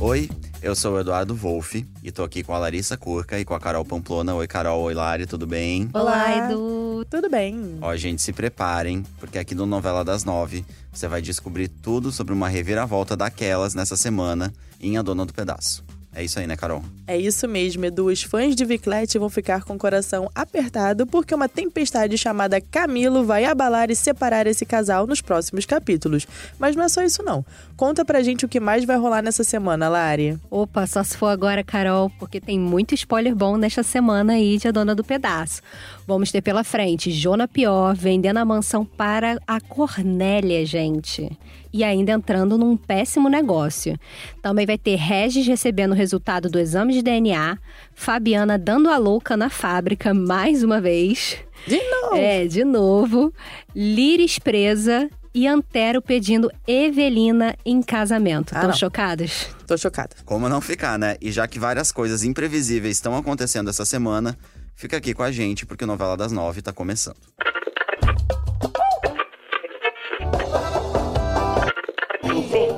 Oi, eu sou o Eduardo Wolff e tô aqui com a Larissa Curca e com a Carol Pamplona. Oi, Carol. Oi, Lari, tudo bem? Olá, Edu. Tudo bem? Ó, gente, se preparem, porque aqui no Novela das Nove você vai descobrir tudo sobre uma reviravolta daquelas nessa semana em A Dona do Pedaço. É isso aí, né, Carol? É isso mesmo, Edu. Os fãs de Viclete vão ficar com o coração apertado porque uma tempestade chamada Camilo vai abalar e separar esse casal nos próximos capítulos. Mas não é só isso, não. Conta pra gente o que mais vai rolar nessa semana, Lari. Opa, só se for agora, Carol, porque tem muito spoiler bom nesta semana aí de A Dona do Pedaço. Vamos ter pela frente Jona Pior vendendo a mansão para a Cornélia, gente. E ainda entrando num péssimo negócio. Também vai ter Regis recebendo o resultado do exame de DNA, Fabiana dando a louca na fábrica mais uma vez. De novo! É, de novo. Liris presa e Antero pedindo Evelina em casamento. Ah, Estão não. chocadas? Tô chocada. Como não ficar, né? E já que várias coisas imprevisíveis estão acontecendo essa semana, fica aqui com a gente, porque o Novela das Nove tá começando.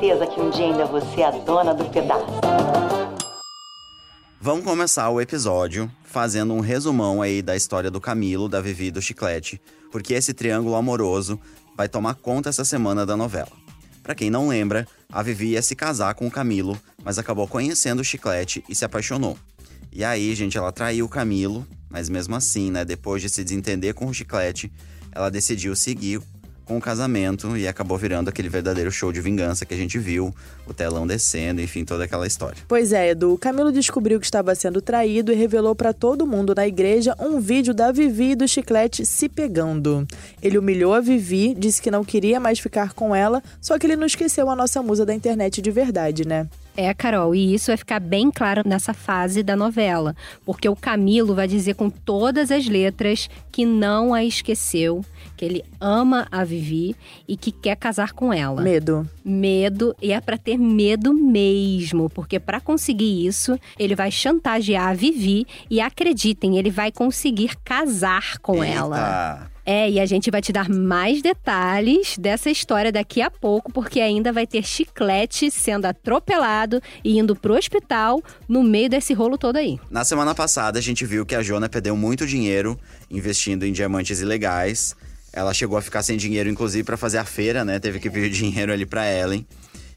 Certeza que um dia ainda você é a dona do pedaço. Vamos começar o episódio fazendo um resumão aí da história do Camilo, da Vivi e do Chiclete, porque esse triângulo amoroso vai tomar conta essa semana da novela. Pra quem não lembra, a Vivi ia se casar com o Camilo, mas acabou conhecendo o Chiclete e se apaixonou. E aí, gente, ela traiu o Camilo, mas mesmo assim, né, depois de se desentender com o Chiclete, ela decidiu seguir com o casamento e acabou virando aquele verdadeiro show de vingança que a gente viu, o telão descendo, enfim, toda aquela história. Pois é, Edu. Camilo descobriu que estava sendo traído e revelou pra todo mundo na igreja um vídeo da Vivi e do Chiclete se pegando. Ele humilhou a Vivi, disse que não queria mais ficar com ela, só que ele não esqueceu a nossa musa da internet de verdade, né? É, Carol, e isso vai ficar bem claro nessa fase da novela, porque o Camilo vai dizer com todas as letras que não a esqueceu, que ele ama a Vivi e que quer casar com ela. Medo. Medo, e é pra ter medo mesmo, porque pra conseguir isso, ele vai chantagear a Vivi e acreditem, ele vai conseguir casar com ela. É, e a gente vai te dar mais detalhes dessa história daqui a pouco, porque ainda vai ter chiclete sendo atropelado e indo pro hospital no meio desse rolo todo aí. Na semana passada, a gente viu que a Jona perdeu muito dinheiro investindo em diamantes ilegais. Ela chegou a ficar sem dinheiro, inclusive, pra fazer a feira, né? Teve que pedir dinheiro ali pra Ellen.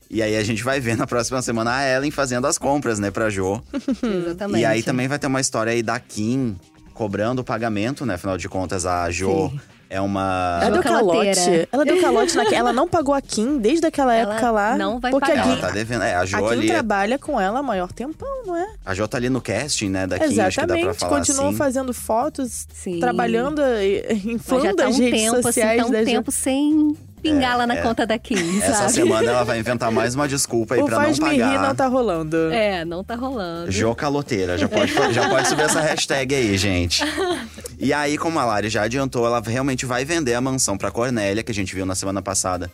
E aí a gente vai ver na próxima semana a Ellen fazendo as compras, né, pra Jo. Exatamente. E aí também vai ter uma história aí da Kim cobrando o pagamento, né? Afinal de contas, a Jo Sim. é uma. Ela deu calote. Ela deu calote na Ela não pagou a Kim desde aquela Ela época lá. não vai porque pagar. A Ela Kim, tá devendo. É, a Jo a Kim ali. trabalha com ela há maior tempão, não é? A Jo tá ali no casting, né, da Kim, acho que dá pra falar Continua assim. fazendo fotos, Sim. trabalhando, eh, Mas inflando já tá as um redes tempo, assim, sociais tá um da Jo. tempo sem pingar lá na é. conta da Kim, Essa sabe? semana ela vai inventar mais uma desculpa aí O pra não faz-me rir pagar. não tá rolando. É, não tá rolando. Jo Caloteira, já pode, já pode subir essa hashtag aí, gente. E aí, como a Lari já adiantou, ela realmente vai vender a mansão pra Cornélia, que a gente viu na semana passada.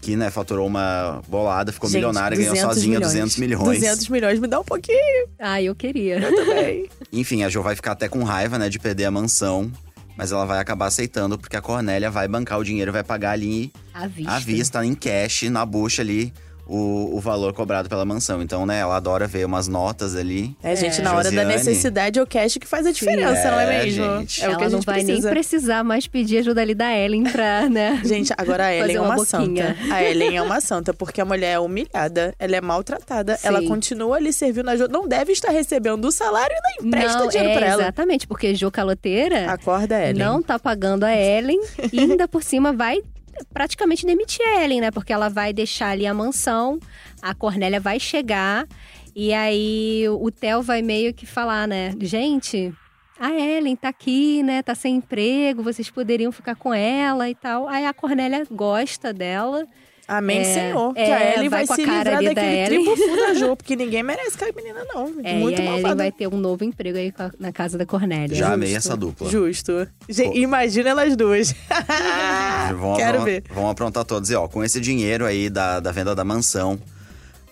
Que, né, faturou uma bolada, ficou Gente, milionária, ganhou 200 sozinha milhões. 200 milhões. 200 milhões, me dá um pouquinho Ah, eu queria. também. Enfim, a Jo vai ficar até com raiva, né, de perder a mansão. Mas ela vai acabar aceitando, porque a Cornélia vai bancar o dinheiro, vai pagar ali À vista. à vista, em cash, na bucha ali, o, o valor cobrado pela mansão. Então, né, ela adora ver umas notas ali. É, gente, na hora da Josiane. necessidade é o cash que faz a diferença, não é É, mesmo? gente. É o Ela que a não gente vai precisa. nem precisar mais pedir ajuda ali da Ellen pra, né? Gente, agora a Ellen é uma santa. A Ellen é uma santa, porque a mulher é humilhada, ela é maltratada, Sim. ela continua ali servindo ajuda. Não deve estar recebendo o salário e nem empresta não, dinheiro é, pra ela. Exatamente, porque Jo Caloteira Acorda, Ellen. não tá pagando a Ellen e ainda por cima vai praticamente demitir a Ellen, né? Porque ela vai deixar ali a mansão, a Cornélia vai chegar e aí o Theo vai meio que falar, né? Gente, a Ellen tá aqui, né? Tá sem emprego, vocês poderiam ficar com ela e tal. Aí a Cornélia gosta dela. Amém, É, Senhor. que é, a Ellen vai vai, com a se cara livrar da daquele da Jo, porque ninguém merece aquela menina, não. É, Muito e a malvada. vai ter um novo emprego aí na casa da Cornélia. Já amei essa dupla. Justo. Gente, imagina elas duas. Vão, Quero vão- ver. Vão aprontar todos. E ó, com esse dinheiro aí da, da venda da mansão,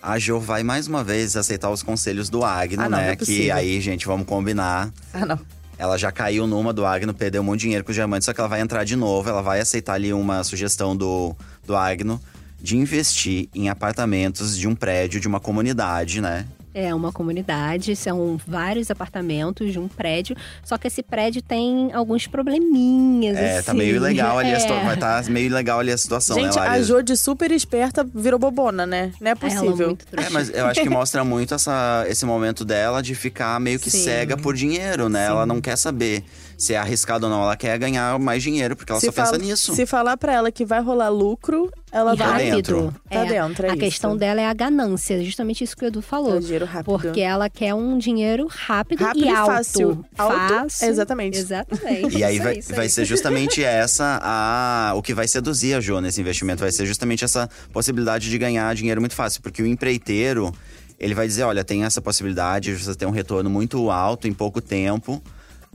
a Jo vai mais uma vez aceitar os conselhos do Agno, Ah, não, né? não é que aí, gente, vamos combinar. Ah, não. Ela já caiu numa do Agno, perdeu muito dinheiro com os diamantes, só que ela vai entrar de novo. Ela vai aceitar ali uma sugestão do, do Agno de investir em apartamentos de um prédio, de uma comunidade, né? É uma comunidade, são vários apartamentos de um prédio, só que esse prédio tem alguns probleminhas. É, assim. tá meio legal ali a É. situação. Vai tá meio legal ali a situação, Gente, né, a Laris? Jo de super esperta virou bobona, né? Não é Ela é possível. muito trouxa. É, mas eu acho que mostra muito essa, esse momento dela de ficar meio que Sim. cega por dinheiro, né? Ela não quer saber se é arriscado ou não. Ela quer ganhar mais dinheiro, porque ela se só pensa nisso. Se falar pra ela que vai rolar lucro, ela E Tá vai. rápido. dentro. Tá É, dentro, é a isso. questão dela é a ganância, justamente isso que o Edu É falou. o dinheiro rápido. Porque ela quer um dinheiro rápido, Rápido e e alto. fácil. Alto, Fácil. exatamente. Exatamente. E aí vai, isso vai aí. ser justamente essa a, o que vai seduzir a Jo nesse investimento. Vai ser justamente essa possibilidade de ganhar dinheiro muito fácil. Porque o empreiteiro, ele vai dizer, olha, tem essa possibilidade de você ter um retorno muito alto em pouco tempo.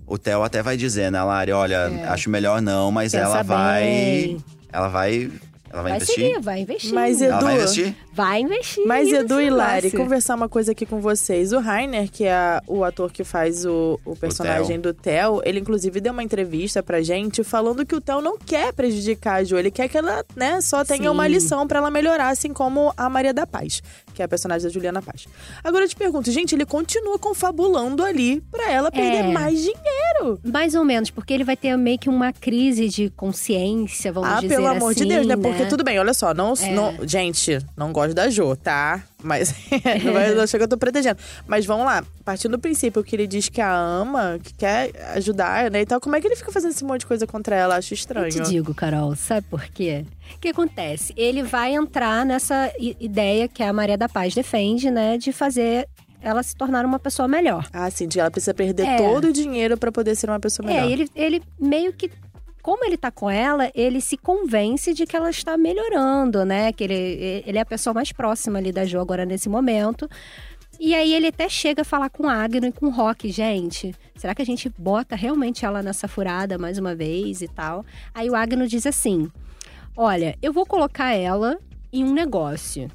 O Theo até vai dizer, né, Lari, olha, acho melhor não, mas Pensa ela vai. bem. Ela vai. Ela vai, Vai investir. seguir, vai investir. Mas, Ela Edu, vai investir? Vai investir. Mas Edu e Lari, conversar uma coisa aqui com vocês. O Rainer, que é o ator que faz o, o personagem do Theo, ele inclusive deu uma entrevista pra gente falando que o Theo não quer prejudicar a Jo. Ele quer que ela, né, só tenha Sim. uma lição pra ela melhorar, assim como a Maria da Paz, que é a personagem da Juliana Paz. Agora eu te pergunto, gente, ele continua confabulando ali pra ela perder É. mais dinheiro. Mais ou menos, porque ele vai ter meio que uma crise de consciência, vamos ah, dizer pelo amor de assim, Deus, né? Porque tudo bem, olha só, não, É. não- gente, não gosto da Jo, tá? Mas não, vai, não chega, eu tô protegendo. Mas vamos lá, partindo do princípio que ele diz que a ama, que quer ajudar, né? E tal, como é que ele fica fazendo esse monte de coisa contra ela? Acho estranho. Eu te digo, Carol, sabe por quê? O que acontece? Ele vai entrar nessa ideia que a Maria da Paz defende, né? De fazer ela se tornar uma pessoa melhor. Ah, sim, de ela precisa perder É. todo o dinheiro pra poder ser uma pessoa melhor. É, ele, ele meio que. Como ele tá com ela, ele se convence de que ela está melhorando, né? Que ele, ele é a pessoa mais próxima ali da Jo agora nesse momento. E aí ele até chega a falar com Agno e com Rock, gente. Será que a gente bota realmente ela nessa furada mais uma vez e tal? Aí o Agno diz assim: Olha, eu vou colocar ela em um negócio.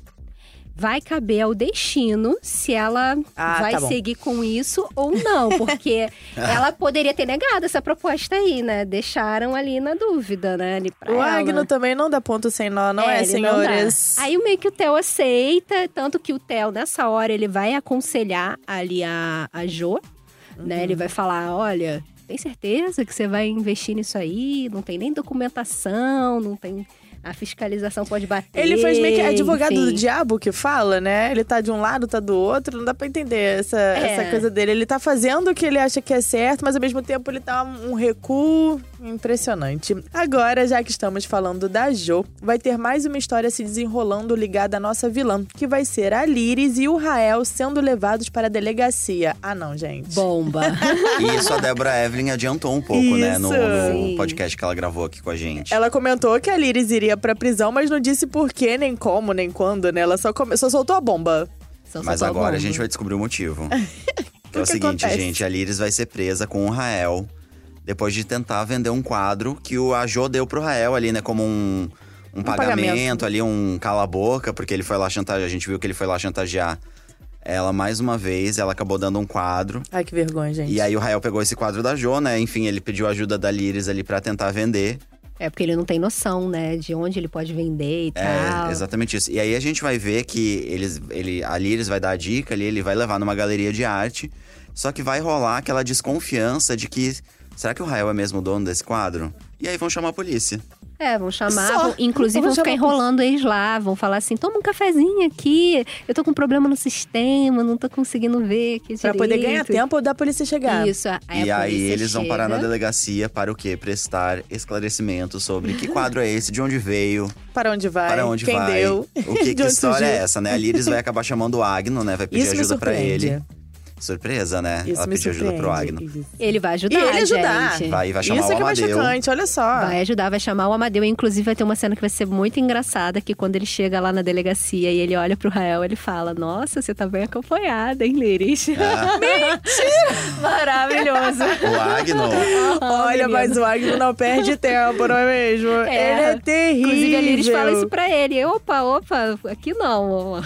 Vai caber ao destino se ela Ah, vai tá seguir com isso ou não, porque ela poderia ter negado essa proposta aí, né? Deixaram ali na dúvida, né? Ali O ela. Agno também não dá ponto sem nó, não é, não dá. senhores? Aí meio que o Theo aceita, tanto que o Theo, nessa hora, ele vai aconselhar ali a, a Jo, né? Uhum. Ele vai falar: olha, tem certeza que você vai investir nisso aí? Não tem nem documentação, não tem. A fiscalização pode bater. Ele faz meio que advogado enfim. do diabo que fala, né? Ele tá de um lado, tá do outro, não dá pra entender essa, É. essa coisa dele. Ele tá fazendo o que ele acha que é certo, mas ao mesmo tempo ele tá um recuo impressionante. Agora, já que estamos falando da Jo, vai ter mais uma história se desenrolando ligada à nossa vilã, que vai ser a Liris e o Rael sendo levados para a delegacia. Ah, não, gente. Bomba. E isso a Débora Evelyn adiantou um pouco, né? No, Isso. no podcast que ela gravou aqui com a gente. Ela comentou que a Liris iria pra prisão, mas não disse por quê, nem como, nem quando, né? Ela só, come... só soltou a bomba. Só Mas agora a bomba. gente vai descobrir o motivo. que é o que seguinte, acontece? gente, a Liris vai ser presa com o Rael depois de tentar vender um quadro que o a Jo deu pro Rael ali, né, como um, um, pagamento, pagamento. ali, um cala-boca, porque ele foi lá chantagear. A gente viu que ele foi lá chantagear ela mais uma vez, ela acabou dando um quadro. Ai, que vergonha, gente. E aí o Rael pegou esse quadro da Jo, né? Enfim, ele pediu ajuda da Liris ali pra tentar vender. É porque ele não tem noção, né? De onde ele pode vender e tal. É, exatamente isso. E aí a gente vai ver que eles, ele, a Liris vai dar a dica ali, ele vai levar numa galeria de arte. Só que vai rolar aquela desconfiança de que. Será que o Rael é mesmo o dono desse quadro? E aí vão chamar a polícia. É, vão chamar, vão- inclusive Vão vão ficar enrolando eles lá, vão falar assim: toma um cafezinho aqui, eu tô com problema no sistema, não tô conseguindo ver aqui Pra poder direito." ganhar tempo da polícia chegar. Isso, aí e a aí eles vão parar na chega. delegacia para o quê? Prestar esclarecimentos sobre que quadro é esse, de onde veio, Para onde vai? para onde quem vai. deu? O que, de que história é surgiu. essa, né? A Liris vai acabar chamando o Agno, né? Vai pedir Isso ajuda pra surpreende. ele. Surpresa, né? Isso Ela me pediu ajuda pro Agno. Isso. Ele vai E ajudar, ele ajudar. gente. Vai, vai chamar Isso o é mais Amadeu. chocante, olha só. Vai ajudar, vai chamar o Amadeu. Inclusive, vai ter uma cena que vai ser muito engraçada, que quando ele chega lá na delegacia e ele olha pro Rael, ele fala, nossa, você tá bem acompanhada, hein, Liris? Ah. Mentira! Maravilhoso. O Agno. Olha, menino. mas o Agno não perde tempo, não é mesmo? É. Ele é terrível. Inclusive, a Liris fala isso pra ele. Opa, opa, aqui não.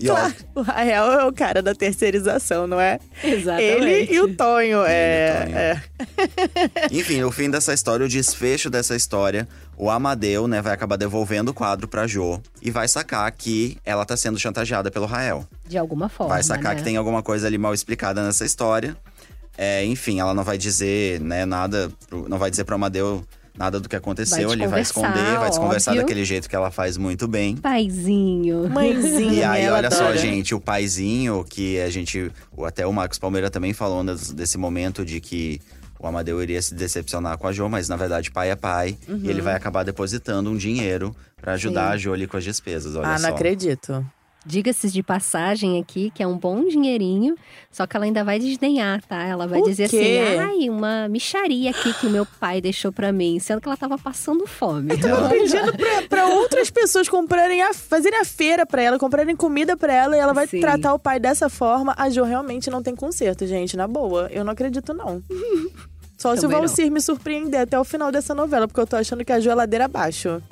E ó, O Rael é o cara da terceirização. Situação, não é? Exatamente. Ele e o Tonho. É, e o Tonho. é. Enfim, o fim dessa história, o desfecho dessa história, o Amadeu, né, vai acabar devolvendo o quadro pra Jo e vai sacar que ela tá sendo chantageada pelo Rael. De alguma forma. vai sacar né? que tem alguma coisa ali mal explicada nessa história. É, enfim, ela não vai dizer, né, nada, não vai dizer pro Amadeu nada do que aconteceu, Vai ele vai esconder, vai desconversar óbvio. daquele jeito que ela faz muito bem. Paizinho. Mãezinha, E aí, olha só, adora. gente, o paizinho, que a gente. Até o Marcos Palmeira também falou desse momento de que o Amadeu iria se decepcionar com a Jo, mas na verdade pai é pai. E ele vai acabar depositando um dinheiro pra ajudar Sim. a Jo ali com as despesas. Olha Ah, só. não acredito. Diga-se de passagem aqui que é um bom dinheirinho, só que ela ainda vai desdenhar, tá? Ela vai O dizer quê? assim: ai, uma micharia aqui que o meu pai deixou pra mim, sendo que ela tava passando fome. Ela pedindo pra, pra outras pessoas comprarem a, fazerem a feira pra ela, comprarem comida pra ela e ela vai Sim. tratar o pai dessa forma. A Jo realmente não tem conserto, gente, na boa. Eu não acredito, não. Só se o Também não. Valcir me surpreender até o final dessa novela, porque eu tô achando que a Jo é ladeira abaixo.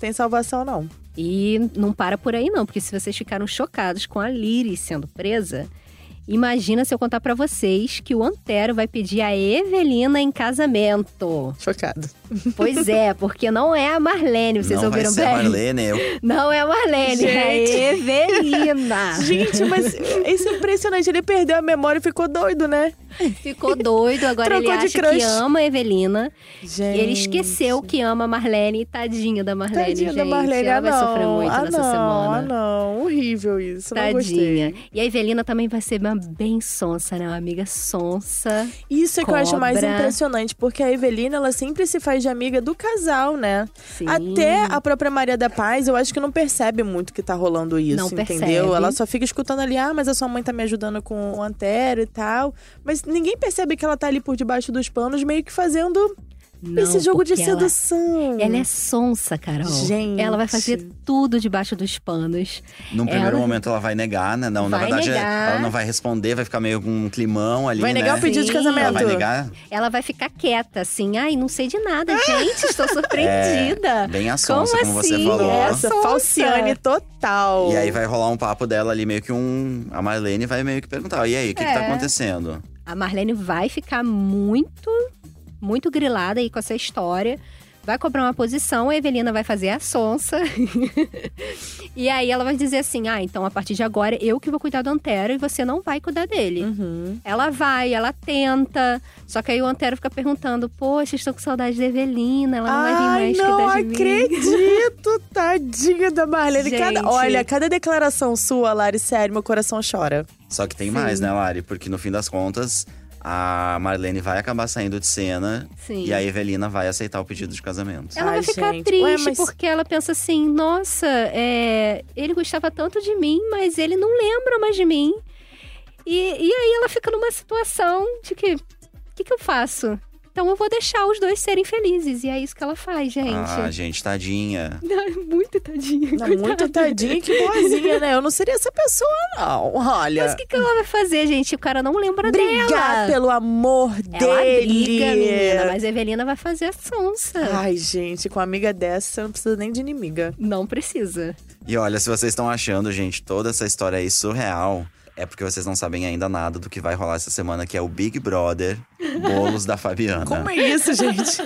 Tem salvação, não. E não para por aí, não, porque se vocês ficaram chocados com a Liri sendo presa, imagina se eu contar pra vocês que o Antero vai pedir a Evelina em casamento. Chocado. Pois é, porque não é a Marlene, vocês não ouviram vai ser bem? a Marlene, eu. Não é a Marlene, é a Gente. Evelina. Gente, mas isso é impressionante. Ele perdeu a memória e ficou doido, né? Ficou doido, agora Trocou ele de acha crush. que ama a Evelina. Gente. E ele esqueceu que ama a Marlene. Tadinha da Marlene, Tadinha gente. da Marlene. Ela ah, vai não. sofrer muito ah, nessa não, semana. Ah, não. Horrível isso. Não Tadinha. gostei. E a Evelina também vai ser uma bem sonsa, né? Uma amiga sonsa. Isso é que eu acho mais impressionante, porque a Evelina, ela sempre se faz de amiga do casal, né? Sim. Até a própria Maria da Paz, eu acho que não percebe muito que tá rolando isso, Não entendeu? percebe. Ela só fica escutando ali, ah, mas a sua mãe tá me ajudando com o Antero e tal. Mas ninguém percebe que ela tá ali por debaixo dos panos, meio que fazendo Não, esse jogo de porque ela- sedução. Ela é sonsa, Carol. Gente. Ela vai fazer tudo debaixo dos panos. Num primeiro Ela- momento ela vai negar, né? Não, na Vai verdade negar. ela não vai responder, vai ficar meio com um climão ali, Vai né? negar o pedido de Sim. casamento. Ela vai negar Ela vai ficar quieta, assim. Ai, não sei de nada, gente. Estou surpreendida. É, bem a sonsa, como, você assim? falou. É Nossa, sonsa. falciane total. E aí vai rolar um papo dela ali, meio que um. A Marlene vai meio que perguntar: e aí, o que, que tá É. acontecendo? A Marlene vai ficar muito, muito grilada aí com essa história. Vai cobrar uma posição, a Evelina vai fazer a sonsa. e aí ela vai dizer assim: ah, então a partir de agora eu que vou cuidar do Antero e você não vai cuidar dele. Uhum. Ela vai, ela tenta. Só que aí o Antero fica perguntando: Poxa, estou com saudade da Evelina, ela não vai vir Ai, mais não cuidar de mim. acredito, tadinha da Marlene. Cada- Gente. olha, cada declaração sua, Lari, sério, meu coração chora. Só que tem Sim. mais, né, Lari? Porque no fim das contas, a Marlene vai acabar saindo de cena Sim. e a Evelina vai aceitar o pedido de casamento. Ela Ai, vai ficar gente. triste Ué, mas- porque ela pensa assim: nossa, é, ele gostava tanto de mim, mas ele não lembra mais de mim. E, e aí ela fica numa situação de que: o que, que eu faço? Então eu vou deixar os dois serem felizes. E é isso que ela faz, gente. Ah, gente, tadinha. Muito tadinha. Não, muito tadinha, que boazinha, né? Eu não seria essa pessoa, não. Olha. Mas o que, que ela vai fazer, gente? O cara não lembra Brigar dela. pelo amor Ela dele. briga, menina, mas a Evelina vai fazer a sonsa. Ai, gente, com uma amiga dessa, não precisa nem de inimiga. Não precisa. E olha, se vocês estão achando, gente, toda essa história aí surreal, é porque vocês não sabem ainda nada do que vai rolar essa semana, que é o Big Brother Bolos da Fabiana. Como é isso, gente?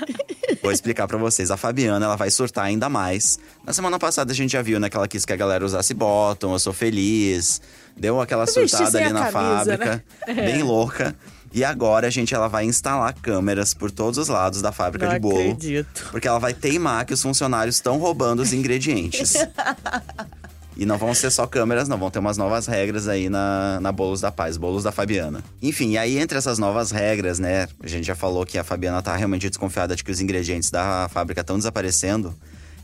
Vou explicar pra vocês. A Fabiana, ela vai surtar ainda mais. Na semana passada a gente já viu, né, que ela quis que a galera usasse bottom, eu sou feliz. Deu aquela surtada ali a na camisa, né? fábrica, bem louca. E agora, gente, ela vai instalar câmeras por todos os lados da fábrica não de bolo. acredito. Porque ela vai teimar que os funcionários estão roubando os ingredientes. E não vão ser só câmeras, não. Vão ter umas novas regras aí na, na Bolos da Paz, Bolos da Fabiana. Enfim, e aí entre essas novas regras, né? A gente já falou que a Fabiana tá realmente desconfiada de que os ingredientes da fábrica estão desaparecendo.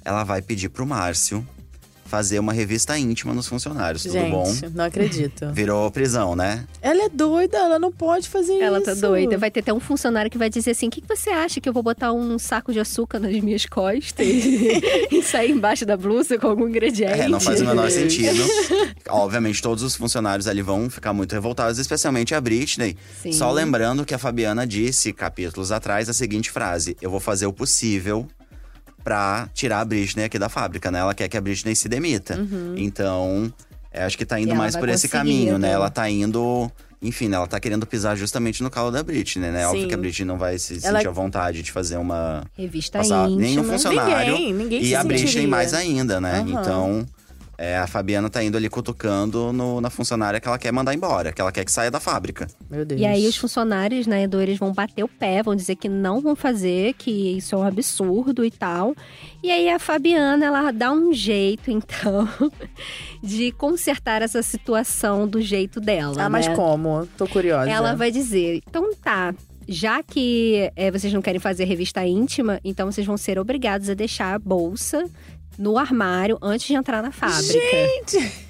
Ela vai pedir pro Márcio fazer uma revista íntima nos funcionários. Tudo gente, bom? não acredito. Virou prisão, né? Ela é doida, ela não pode fazer Ela isso. tá doida. Vai ter até um funcionário que vai dizer assim: o que, que você acha que eu vou botar um saco de açúcar nas minhas costas e sair embaixo da blusa com algum ingrediente? É, não faz o menor sentido. Obviamente, todos os funcionários ali vão ficar muito revoltados, especialmente a Britney. Sim. Só lembrando que a Fabiana disse, capítulos atrás, a seguinte frase: Eu vou fazer o possível pra tirar a Britney aqui da fábrica, né? Ela quer que a Britney se demita. Então, é, acho que tá indo mais por esse caminho, né? né? Ela tá indo Enfim, né, ela tá querendo pisar justamente no calo da Britney, né? Óbvio Sim. que a Britney não vai se Ela- sentir à vontade de fazer uma. Revista passar íntima. nenhum funcionário. Ninguém, ninguém e se a Britney sentiria. mais ainda, né? Aham. Então, é, a Fabiana tá indo ali cutucando no- na funcionária que ela quer mandar embora, que ela quer que saia da fábrica. Meu Deus. E aí os funcionários, né, Edu, eles vão bater o pé, vão dizer que não vão fazer, que isso é um absurdo e tal. E aí a Fabiana, ela dá um jeito, então, de consertar essa situação do jeito dela, Ah, mas né? como? Tô curiosa. Ela vai dizer, então tá, já que é, vocês não querem fazer revista íntima, então vocês vão ser obrigados a deixar a bolsa no armário antes de entrar na fábrica. Gente!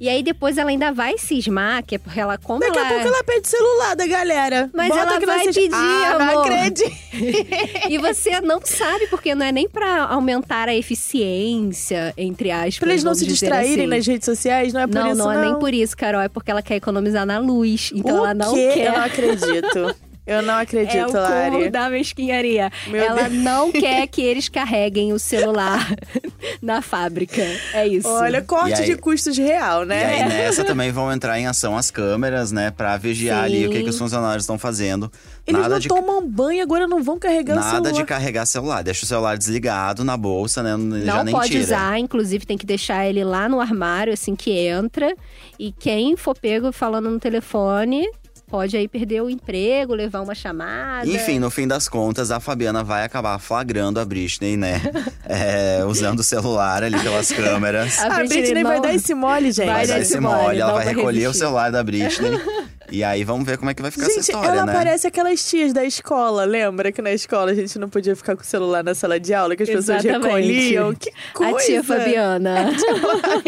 E aí depois ela ainda vai cismar, que é porque ela, como Daqui ela... a pouco ela pede celular da galera. Mas Bota ela vai pedir, ah, não amor. acredito. E você não sabe, porque não é nem pra aumentar a eficiência, entre aspas. Pra eles não se distraírem assim. nas redes sociais, não é por não, isso não não. é nem por isso, Carol. É porque ela quer economizar na luz. Então o ela não quê? quer. Eu não acredito. Eu não É o acredito, cúmulo Lari. da mesquinharia. Meu ela Deus. não quer que eles carreguem o celular na fábrica. É isso. Olha, corte E aí- de custos real, E né? aí nessa também vão entrar em ação as câmeras, né? Pra vigiar ali o que, Sim. que os funcionários estão fazendo. Eles nada não de, tomam banho, agora não vão carregar o nada celular. de carregar celular. Deixa o celular desligado na bolsa, né? Já Não nem pode tira. usar, inclusive tem que deixar ele lá no armário assim que entra. E quem for pego falando no telefone pode aí perder o emprego, levar uma chamada. Enfim, no fim das contas, a Fabiana vai acabar flagrando a Britney, né? É, usando o celular ali pelas câmeras. A A Britney vai não- dar esse mole, gente. Vai Vai dar esse mole, mole, ela vai recolher o resistir. celular da Britney. e aí vamos ver como é que vai ficar essa Gente, história, ela né? parece aquelas tias da escola, lembra que na escola a gente não podia ficar com o celular na sala de aula, que as pessoas Exatamente. recolhiam? Que coisa! A tia Fabiana.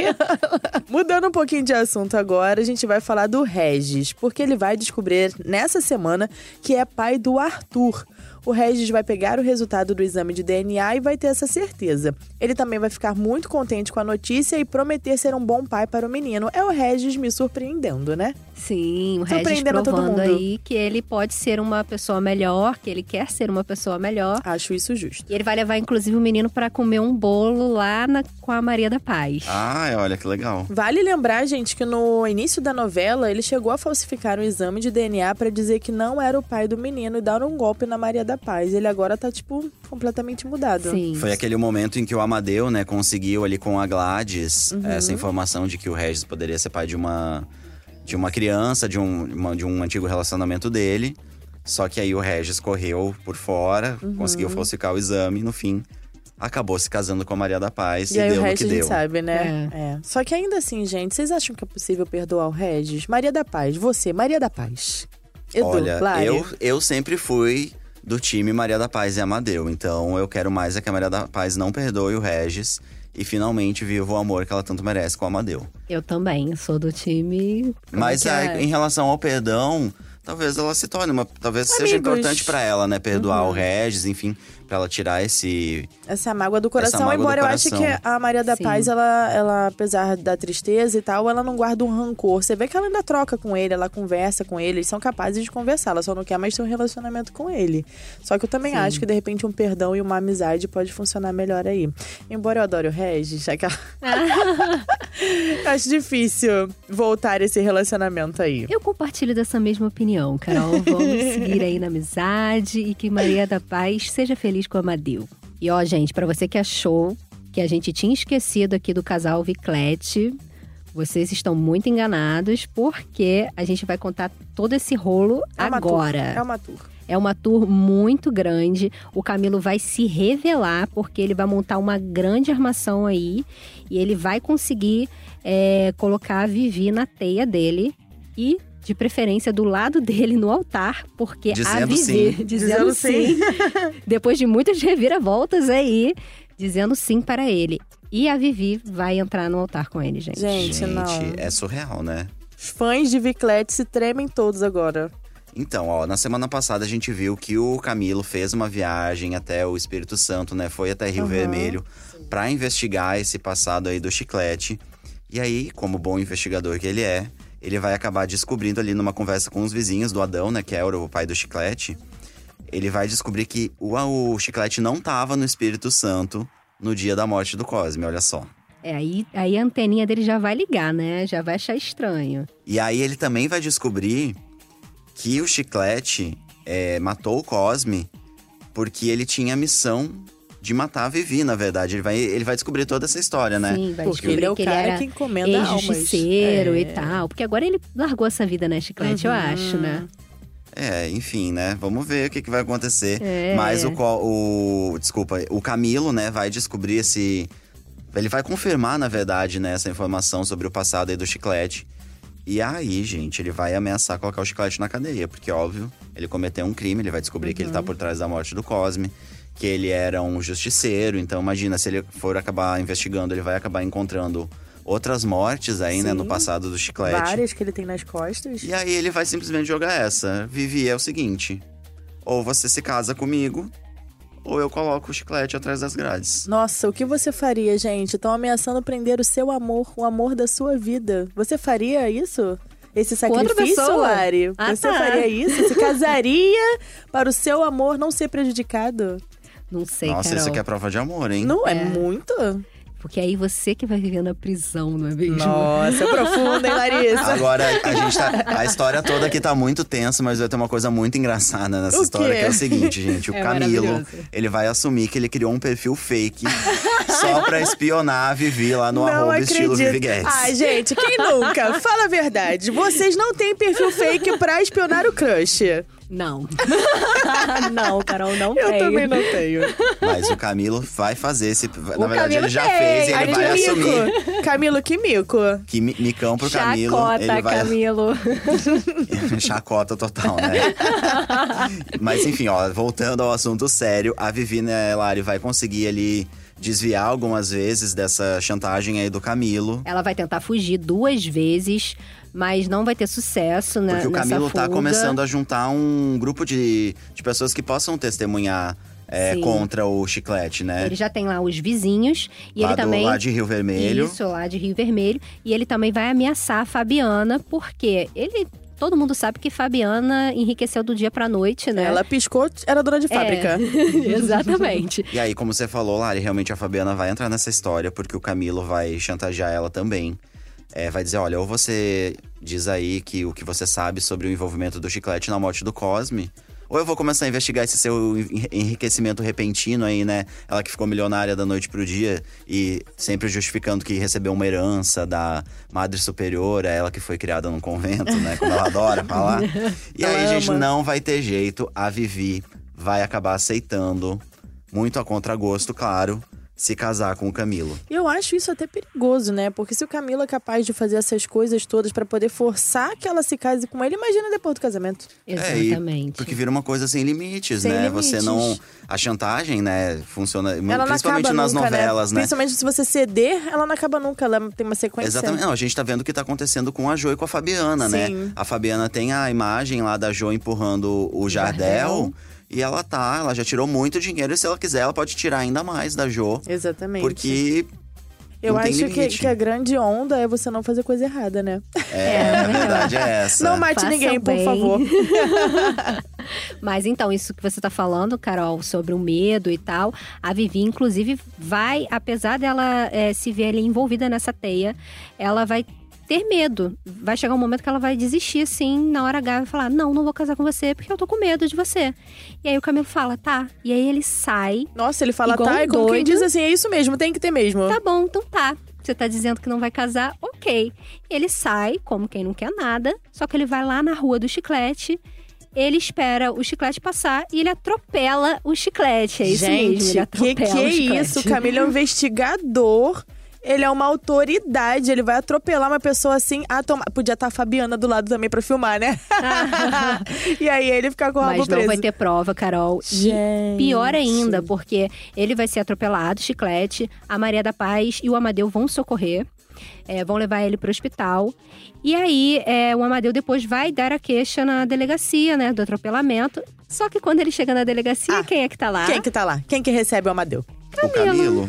Mudando um pouquinho de assunto agora, a gente vai falar do Regis, porque ele vai descobrir nessa semana que é pai do Arthur. O Regis vai pegar o resultado do exame de DNA e vai ter essa certeza. Ele também vai ficar muito contente com a notícia e prometer ser um bom pai para o menino. É o Regis me surpreendendo, né? Sim, o Regis Surpreendendo a todo provando mundo. aí que ele pode ser uma pessoa melhor, que ele quer ser uma pessoa melhor. Acho isso justo. E ele vai levar, inclusive, o menino pra comer um bolo lá na- com a Maria da Paz. Ai, olha que legal. Vale lembrar, gente, que no início da novela ele chegou a falsificar um exame de DNA para dizer que não era o pai do menino e dar um golpe na Maria da Paz. Ele agora tá, tipo, completamente mudado. Sim. Foi aquele momento em que o Amadeu, né, conseguiu ali com a Gladys Uhum. essa informação de que o Regis poderia ser pai de uma de uma criança, de um, uma- de um antigo relacionamento dele. Só que aí o Regis correu por fora, Uhum. conseguiu falsificar o exame, e no fim acabou se casando com a Maria da Paz e, E aí deu o no resto que a gente deu. sabe, né? É. Só que ainda assim, gente, vocês acham que é possível perdoar o Regis? Maria da Paz, você, Maria da Paz. Edu, Olha, eu, eu sempre fui do time Maria da Paz e Amadeu. Então eu quero mais é que a Maria da Paz não perdoe o Regis e finalmente viva o amor que ela tanto merece com o Amadeu. Eu também sou do time. como Mas é? em relação ao perdão, talvez ela se torne uma. Talvez seja Amigos. importante pra ela, né? Perdoar Uhum. o Regis, enfim, pra ela tirar esse. Essa mágoa do coração, mágoa do embora eu ache coração. que a Maria da Sim. Paz, ela, ela, apesar da tristeza e tal, ela não guarda um rancor. Você vê que ela ainda troca com ele, ela conversa com ele, eles são capazes de conversar, ela só não quer mais ter um relacionamento com ele. Só que eu também Sim. acho que, de repente, um perdão e uma amizade pode funcionar melhor aí. Embora eu adore o Regis, aquela... eu acho difícil voltar esse relacionamento aí. Eu compartilho dessa mesma opinião, Carol. Vamos seguir aí na amizade e que Maria da Paz seja feliz com o Amadeu. E ó, gente, pra você que achou que a gente tinha esquecido aqui do casal Viclete, vocês estão muito enganados, porque a gente vai contar todo esse rolo É tour. agora. É uma tour. É uma tour muito grande. O Camilo vai se revelar, porque ele vai montar uma grande armação aí. E ele vai conseguir é, colocar a Vivi na teia dele. E, de preferência, do lado dele no altar. Porque a Dizendo Vivi. sim. Dizendo, Dizendo sim. Depois de muitas reviravoltas aí, dizendo sim para ele. E a Vivi vai entrar no altar com ele, gente. Gente, não. é surreal, né? Os fãs de Viclete se tremem todos agora. Então, ó, na semana passada a gente viu que o Camilo fez uma viagem até o Espírito Santo, né? Foi até Rio Aham. Vermelho pra investigar esse passado aí do chiclete. E aí, como bom investigador que ele é, ele vai acabar descobrindo ali numa conversa com os vizinhos do Adão, né? Que era o pai do chiclete. Ele vai descobrir que o, o chiclete não tava no Espírito Santo no dia da morte do Cosme, olha só. É, aí, aí a anteninha dele já vai ligar, né? Já vai achar estranho. E aí ele também vai descobrir que o Chiclete é, matou o Cosme porque ele tinha a missão de matar a Vivi, na verdade. Ele vai, ele vai descobrir toda essa história, né? Sim, vai Porque descobrir ele é o que cara ele era que encomenda almas. É. e tal. Porque agora ele largou essa vida, né, Chiclete? Eu Uhum. acho, né? É, enfim, né? Vamos ver o que, que vai acontecer. É. Mas o, o. Desculpa, o Camilo, né, vai descobrir esse. Ele vai confirmar, na verdade, né, essa informação sobre o passado aí do chiclete. E aí, gente, ele vai ameaçar colocar o chiclete na cadeia, porque, óbvio, ele cometeu um crime, ele vai descobrir que ele Uhum. tá por trás da morte do Cosme, que ele era um justiceiro. Então, imagina, se ele for acabar investigando, ele vai acabar encontrando outras mortes aí, né, no Sim. passado do chiclete. Várias que ele tem nas costas. E aí ele vai simplesmente jogar essa. Vivi, é o seguinte: ou você se casa comigo, ou eu coloco o chiclete atrás das grades. Nossa, o que você faria, gente? Estão ameaçando prender o seu amor, o amor da sua vida. Você faria isso? Esse sacrifício, pessoa? Lari? Ah, você tá. faria isso? Se casaria para o seu amor não ser prejudicado? Não sei, Nossa, Carol. isso aqui é prova de amor, hein? Não é, É. muito? Porque aí você que vai viver na prisão, não é mesmo? Nossa, é profundo, hein, Larissa? Agora, a gente tá. A história toda aqui tá muito tensa, mas vai ter uma coisa muito engraçada nessa O história, quê? que é o seguinte, gente. O É Camilo, ele vai assumir que ele criou um perfil fake só pra espionar a Vivi lá no não arroba acredito. estilo Vivi Guedes. Ai, gente, quem nunca? Fala a verdade. Vocês não têm perfil fake pra espionar o crush. Não. não, Carol, não Eu tenho. também não tenho. Mas o Camilo vai fazer esse. Na verdade, Camilo ele já tem. fez e ele vai assumir. mico. Camilo, que mico. Que mi- micão pro Camilo. Chacota, ele vai Camilo. Chacota total, né? Mas enfim, ó, voltando ao assunto sério, a Vivi, né, Lari, vai conseguir ali desviar algumas vezes dessa chantagem aí do Camilo. Ela vai tentar fugir duas vezes, mas não vai ter sucesso né, Porque o Camilo tá fuga. começando a juntar um grupo de, de pessoas que possam testemunhar é, contra o chiclete, né? Ele já tem lá os vizinhos e lá, ele do, também. lá de Rio Vermelho. Isso, lá de Rio Vermelho. E ele também vai ameaçar a Fabiana, porque ele. Todo mundo sabe que Fabiana enriqueceu do dia pra noite, né? Ela piscou, era dona de fábrica. É, exatamente. E aí, como você falou, Lari, realmente a Fabiana vai entrar nessa história, porque o Camilo vai chantagear ela também. É, vai dizer, olha, ou você diz aí que o que você sabe sobre o envolvimento do chiclete na morte do Cosme, ou eu vou começar a investigar esse seu en- enriquecimento repentino aí, né? Ela que ficou milionária da noite pro dia e sempre justificando que recebeu uma herança da Madre Superiora, ela que foi criada num convento, né? Como ela adora falar. E aí, Ela gente, ama. não vai ter jeito. A Vivi vai acabar aceitando, muito a contragosto, claro, se casar com o Camilo. Eu acho isso até perigoso, né? Porque se o Camilo é capaz de fazer essas coisas todas pra poder forçar que ela se case com ele, imagina depois do casamento. É, Exatamente. porque vira uma coisa sem limites, Sem né? limites. Você não. A chantagem, né, funciona. Ela principalmente acaba nas nunca, novelas, né? Principalmente se você ceder, ela não acaba nunca, ela tem uma sequência. Exatamente. Não, a gente tá vendo o que tá acontecendo com a Jo e com a Fabiana, né? Sim. A Fabiana tem a imagem lá da Jo empurrando o Jardel. Jardel. E ela tá, ela já tirou muito dinheiro. E se ela quiser, ela pode tirar ainda mais da Jo. Exatamente. Porque eu acho que, que a grande onda é você não fazer coisa errada, né? é, a verdade é essa. Não mate Faça ninguém, por bem. favor. Mas então, isso que você tá falando, Carol, sobre o medo e tal, a Vivi, inclusive, vai, apesar dela é, se ver ali envolvida nessa teia, ela vai ter medo. Vai chegar um momento que ela vai desistir, assim, na hora H, e falar: Não, não vou casar com você porque eu tô com medo de você. E aí o Camilo fala: Tá. E aí ele sai. Nossa, ele fala, tá, um e como quem diz assim, é isso mesmo, tem que ter mesmo. Tá bom, então tá. Você tá dizendo que não vai casar, ok. Ele sai, como quem não quer nada, só que ele vai lá na rua do chiclete. Ele espera o chiclete passar e ele atropela o chiclete. É isso Gente, mesmo, ele que atropela que o é chiclete. isso? O Camilo é um investigador. Ele é uma autoridade, ele vai atropelar uma pessoa assim. Ah, toma... Podia estar a Fabiana do lado também pra filmar, né? e aí ele fica com o rabo Mas não preso. vai ter prova, Carol. E Gente. pior ainda, porque ele vai ser atropelado, chiclete, a Maria da Paz e o Amadeu vão socorrer. é, vão levar ele pro hospital. E aí, é, o Amadeu depois vai dar a queixa na delegacia, né, do atropelamento. Só que quando ele chega na delegacia, Ah, quem é que tá lá? Quem que tá lá? Quem que recebe o Amadeu? O Camilo,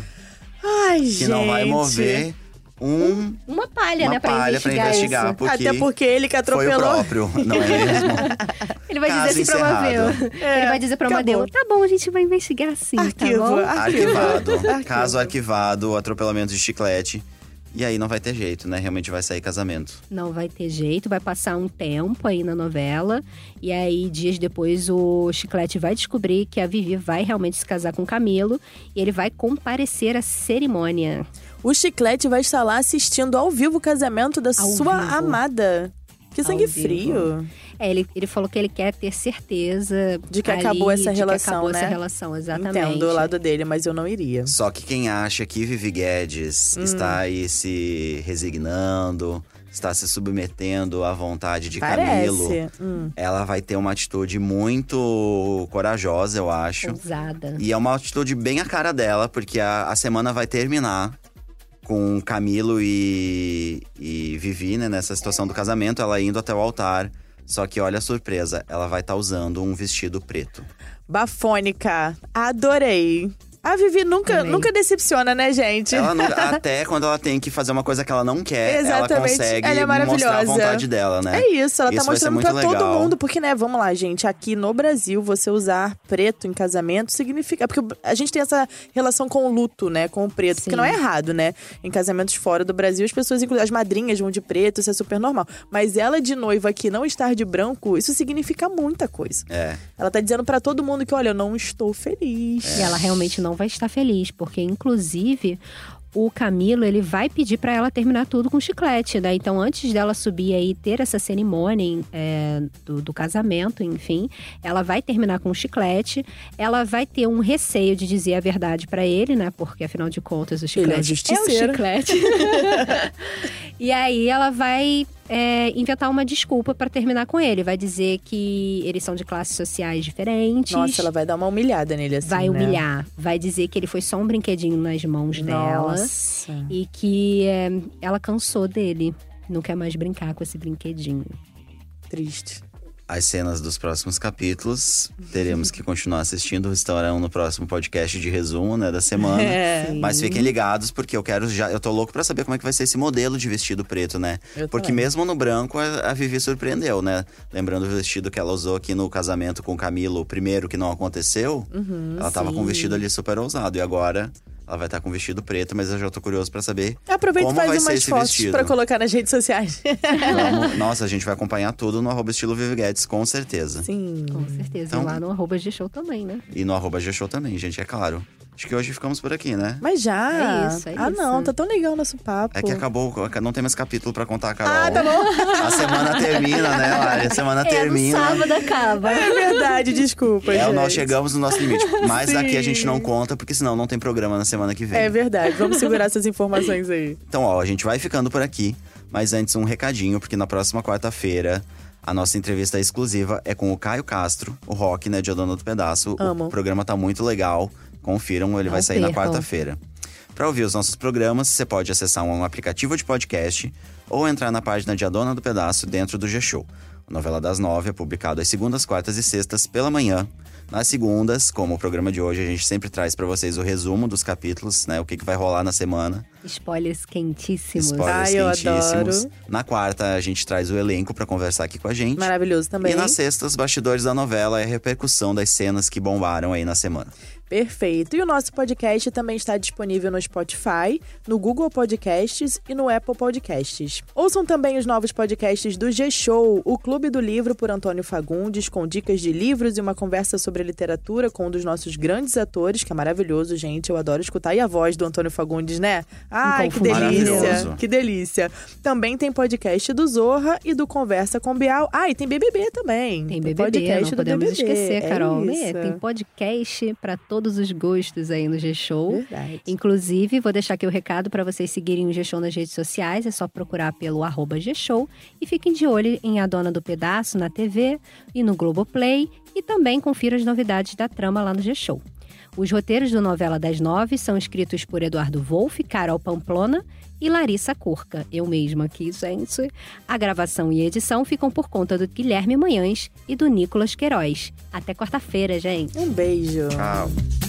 Ai, que gente. não vai mover um, Uma palha, uma né, pra palha pra investigar, investigar, isso. porque, Até porque ele que foi o atropelou. próprio, não é mesmo? Ele vai dizer assim pra. Amadeu. É, Ele vai dizer pra acabou. Amadeu, tá bom, a gente vai investigar sim, Arquivo, tá bom? Arquivado. Arquivo. Caso arquivado, atropelamento de chiclete. E aí não vai ter jeito, né? Realmente vai sair casamento. Não vai ter jeito, vai passar um tempo aí na novela. E aí, dias depois, o Chiclete vai descobrir que a Vivi vai realmente se casar com o Camilo. E ele vai comparecer à cerimônia. O Chiclete vai estar lá assistindo ao vivo o casamento da Ao sua vivo. amada. Que sangue Ao vivo. frio. É, ele, ele falou que ele quer ter certeza De que ali acabou essa de que relação, acabou né? essa relação, exatamente. Entendo o lado dele, mas eu não iria. Só que quem acha que Vivi Guedes Hum. está aí se resignando, está se submetendo à vontade de Camilo, Parece. Hum. ela vai ter uma atitude muito corajosa, eu acho. Ousada. E é uma atitude bem a cara dela, porque a, a semana vai terminar com Camilo e, e Vivi, né, nessa situação do casamento, ela indo até o altar. Só que olha a surpresa, ela vai estar usando um vestido preto. Bafônica. Adorei. A Vivi nunca, nunca decepciona, né, gente? Ela não- até quando ela tem que fazer uma coisa que ela não quer, ela Exatamente. consegue Ela é mostrar a maravilhosa. vontade dela, né? É isso, ela Isso tá vai ser mostrando pra todo legal. mundo, porque, né, vamos lá, gente, aqui no Brasil, você usar preto em casamento significa. Porque a gente tem essa relação com o luto, né, com o preto, porque Sim. não é errado, né? Em casamentos fora do Brasil, as pessoas, inclusive as madrinhas, vão de preto, isso é super normal. Mas ela de noiva aqui não estar de branco, isso significa muita coisa. É. Ela tá dizendo pra todo mundo que, olha, eu não estou feliz. E ela realmente não vai estar feliz, porque inclusive o Camilo ele vai pedir pra ela terminar tudo com chiclete, né? Então antes dela subir aí ter essa cerimônia é, do, do casamento, enfim, ela vai terminar com chiclete. Ela vai ter um receio de dizer a verdade pra ele, né? Porque afinal de contas o Ele é chiclete é, o chiclete. e aí ela vai é, inventar uma desculpa pra terminar com ele. Vai dizer que eles são de classes sociais diferentes. Nossa, ela vai dar uma humilhada nele assim. Vai né? humilhar, vai dizer que ele foi só um brinquedinho nas mãos dela Nossa. e que é, ela cansou dele. Não quer mais brincar com esse brinquedinho. Triste. As cenas dos próximos capítulos teremos que continuar assistindo, estarão no próximo podcast de resumo, né, da semana. É. Mas fiquem ligados, porque eu quero já. Eu tô louco pra saber como é que vai ser esse modelo de vestido preto, né? Eu porque também. mesmo no branco, a, a Vivi surpreendeu, né? Lembrando o vestido que ela usou aqui no casamento com o Camilo, o primeiro que não aconteceu. ela tava com um sim. vestido ali super ousado. E agora ela vai estar com um vestido preto, mas eu já tô curioso pra saber. Aproveita e Como vai faz ser umas esse fotos vestido? pra colocar nas redes sociais. Vamos- Nossa, a gente vai acompanhar tudo no arroba estilo Vivi Guedes, com certeza. Sim. Com certeza. Então- E lá no arroba G-Show também, né? E no arroba G-Show também, gente, é claro. Acho que hoje ficamos por aqui, né? Mas já. É isso, é ah, isso. não, tá tão legal o nosso papo. É que acabou, não tem mais capítulo pra contar, Carol. Ah, tá bom. A semana termina, né, Lari? A semana termina. É, no sábado acaba. É verdade, desculpa, É, gente. nós chegamos no nosso limite. Mas Sim. aqui a gente não conta, porque senão não tem programa na semana que vem. É verdade, vamos segurar essas informações aí. Então, ó, a gente vai ficando por aqui. Mas antes, um recadinho, porque na próxima quarta-feira, a nossa entrevista exclusiva é com o Caio Castro, o rock, né, de A Dona do Pedaço. Amo. O programa tá muito legal. Confiram, ele vai Não sair na percam. quarta-feira. Para ouvir os nossos programas, você pode acessar um aplicativo de podcast ou entrar na página de A Dona do Pedaço dentro do G-Show. O Novela das Nove é publicado às segundas, quartas e sextas pela manhã. Nas segundas, como o programa de hoje, a gente sempre traz para vocês o resumo dos capítulos, né? O que, que vai rolar na semana. Spoilers quentíssimos. Spoilers Ai, eu quentíssimos. adoro. Na quarta, a gente traz o elenco para conversar aqui com a gente. Maravilhoso também. E na sexta, os bastidores da novela e a repercussão das cenas que bombaram aí na semana. Perfeito. E o nosso podcast também está disponível no Spotify, no Google Podcasts e no Apple Podcasts. Ouçam também os novos podcasts do G-Show, o Clube do Livro por Antônio Fagundes, com dicas de livros e uma conversa sobre literatura com um dos nossos grandes atores, que é maravilhoso, gente. Eu adoro escutar. E a voz do Antônio Fagundes, né? Ai, que delícia. Que delícia. Também tem podcast do Zorra e do Conversa com Bial. Ah, e tem BBB também. Tem BBB, podcast não do podemos BBB. esquecer, É Carol. isso. Tem podcast pra todos os gostos aí no G-Show. Verdade. Inclusive, vou deixar aqui o recado para vocês seguirem o G-Show nas redes sociais. É só procurar pelo arroba G-Show. E fiquem de olho em A Dona do Pedaço na TV e no Globoplay. E também confira as novidades da trama lá no G-Show. Os roteiros do Novela das Nove são escritos por Eduardo Wolff, Carol Pamplona e Larissa Curca. Eu mesma aqui, gente. A gravação e edição ficam por conta do Guilherme Manhães e do Nicolas Queiroz. Até quarta-feira, gente. Um beijo. Tchau.